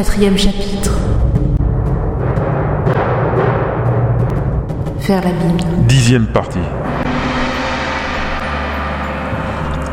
Quatrième chapitre. Faire la Bible. Dixième partie.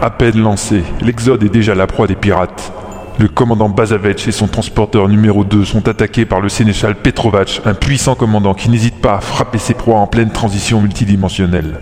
À peine lancé, l'Exode est déjà la proie des pirates. Le commandant Bazavetch et son transporteur numéro 2 sont attaqués par le sénéchal Petrovac, un puissant commandant qui n'hésite pas à frapper ses proies en pleine transition multidimensionnelle.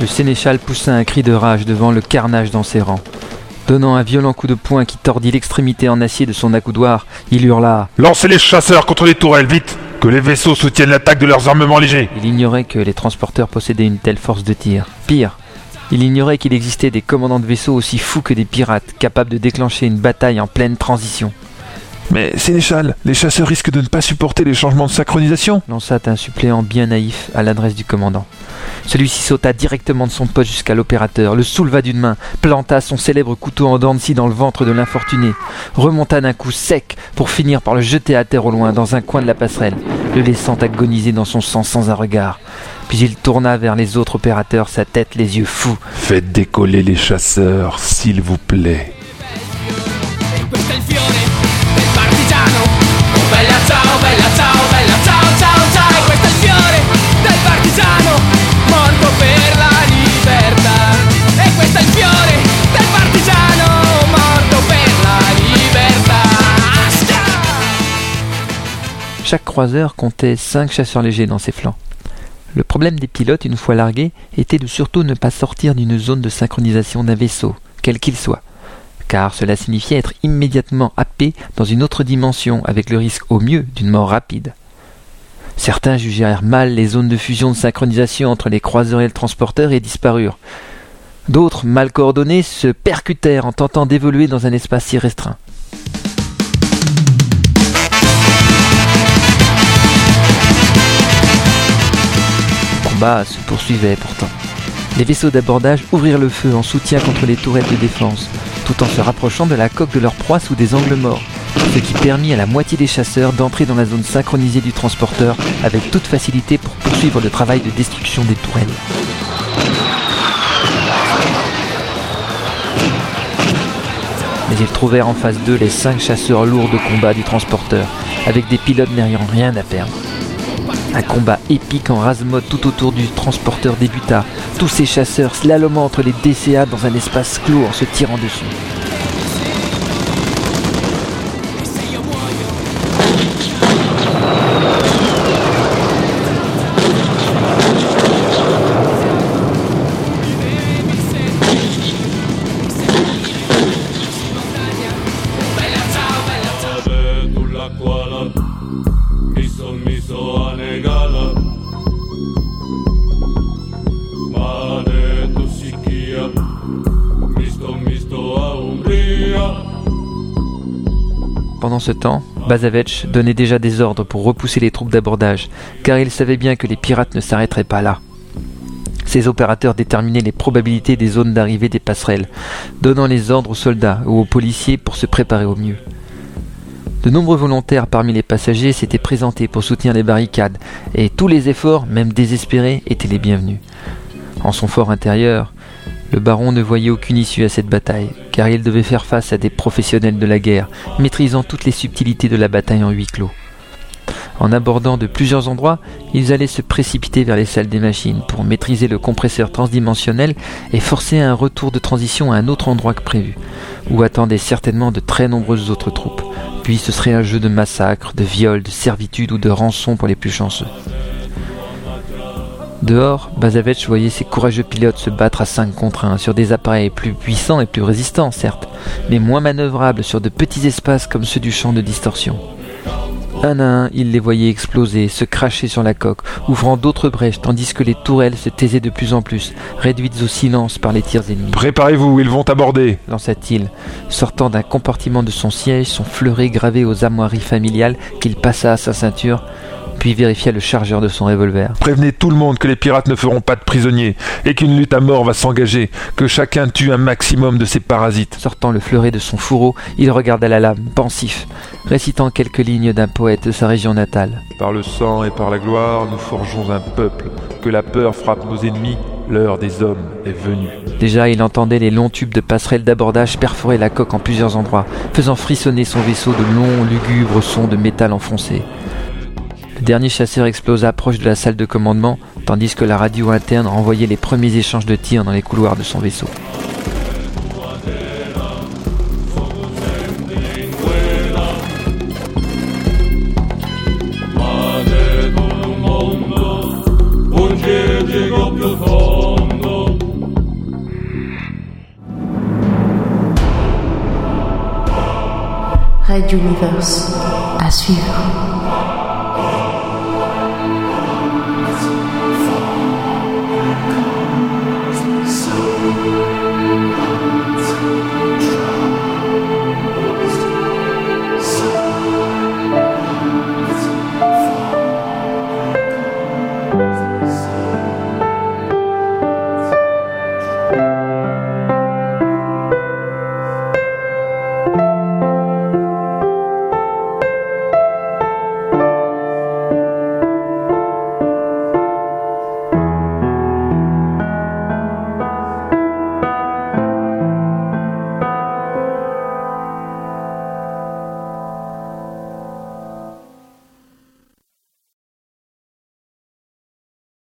Le sénéchal poussa un cri de rage devant le carnage dans ses rangs. Donnant un violent coup de poing qui tordit l'extrémité en acier de son accoudoir, il hurla. Lancez les chasseurs contre les tourelles, vite Que les vaisseaux soutiennent l'attaque de leurs armements légers Il ignorait que les transporteurs possédaient une telle force de tir. Pire, il ignorait qu'il existait des commandants de vaisseaux aussi fous que des pirates, capables de déclencher une bataille en pleine transition. Mais Sénéchal, les chasseurs risquent de ne pas supporter les changements de synchronisation lança un suppléant bien naïf à l'adresse du commandant. Celui-ci sauta directement de son poste jusqu'à l'opérateur, le souleva d'une main, planta son célèbre couteau en dents de scie dans le ventre de l'infortuné, remonta d'un coup sec pour finir par le jeter à terre au loin dans un coin de la passerelle, le laissant agoniser dans son sang sans un regard. Puis il tourna vers les autres opérateurs, sa tête les yeux fous. Faites décoller les chasseurs, s'il vous plaît. Chaque croiseur comptait 5 chasseurs légers dans ses flancs. Le problème des pilotes, une fois largués, était de surtout ne pas sortir d'une zone de synchronisation d'un vaisseau, quel qu'il soit, car cela signifiait être immédiatement happé dans une autre dimension, avec le risque au mieux d'une mort rapide. Certains jugèrent mal les zones de fusion de synchronisation entre les croiseurs et le transporteur et disparurent. D'autres, mal coordonnés, se percutèrent en tentant d'évoluer dans un espace si restreint. Se poursuivait pourtant. Les vaisseaux d'abordage ouvrirent le feu en soutien contre les tourelles de défense, tout en se rapprochant de la coque de leur proie sous des angles morts, ce qui permit à la moitié des chasseurs d'entrer dans la zone synchronisée du transporteur avec toute facilité pour poursuivre le travail de destruction des tourelles. Mais ils trouvèrent en face d'eux les cinq chasseurs lourds de combat du transporteur, avec des pilotes n'ayant rien à perdre. Un combat épique en rase-mode tout autour du transporteur débuta, tous ces chasseurs slalomant entre les DCA dans un espace clos en se tirant dessus. Pendant ce temps, Bazavetch donnait déjà des ordres pour repousser les troupes d'abordage, car il savait bien que les pirates ne s'arrêteraient pas là. Ses opérateurs déterminaient les probabilités des zones d'arrivée des passerelles, donnant les ordres aux soldats ou aux policiers pour se préparer au mieux. De nombreux volontaires parmi les passagers s'étaient présentés pour soutenir les barricades, et tous les efforts, même désespérés, étaient les bienvenus. En son fort intérieur, Le baron ne voyait aucune issue à cette bataille, car il devait faire face à des professionnels de la guerre, maîtrisant toutes les subtilités de la bataille en huis clos. En abordant de plusieurs endroits, ils allaient se précipiter vers les salles des machines pour maîtriser le compresseur transdimensionnel et forcer un retour de transition à un autre endroit que prévu, où attendaient certainement de très nombreuses autres troupes. Puis ce serait un jeu de massacre, de viol, de servitude ou de rançon pour les plus chanceux. Dehors, Bazavech voyait ses courageux pilotes se battre à 5 contre 1 sur des appareils plus puissants et plus résistants, certes, mais moins manœuvrables sur de petits espaces comme ceux du champ de distorsion. Un à un, il les voyait exploser, se cracher sur la coque, ouvrant d'autres brèches, tandis que les tourelles se taisaient de plus en plus, réduites au silence par les tirs ennemis. Préparez-vous, ils vont aborder. lança-t-il, sortant d'un compartiment de son siège, son fleuret gravé aux armoiries familiales qu'il passa à sa ceinture, puis vérifia le chargeur de son revolver. Prévenez tout le monde que les pirates ne feront pas de prisonniers et qu'une lutte à mort va s'engager, que chacun tue un maximum de ces parasites. Sortant le fleuret de son fourreau, il regarda la lame, pensif, récitant quelques lignes d'un poète de sa région natale. Par le sang et par la gloire, nous forgeons un peuple. Que la peur frappe nos ennemis, l'heure des hommes est venue. Déjà, il entendait les longs tubes de passerelles d'abordage perforer la coque en plusieurs endroits, faisant frissonner son vaisseau de longs, lugubres sons de métal enfoncé. Dernier chasseur explosa proche de la salle de commandement, tandis que la radio interne renvoyait les premiers échanges de tirs dans les couloirs de son vaisseau. Red Universe. À suivre.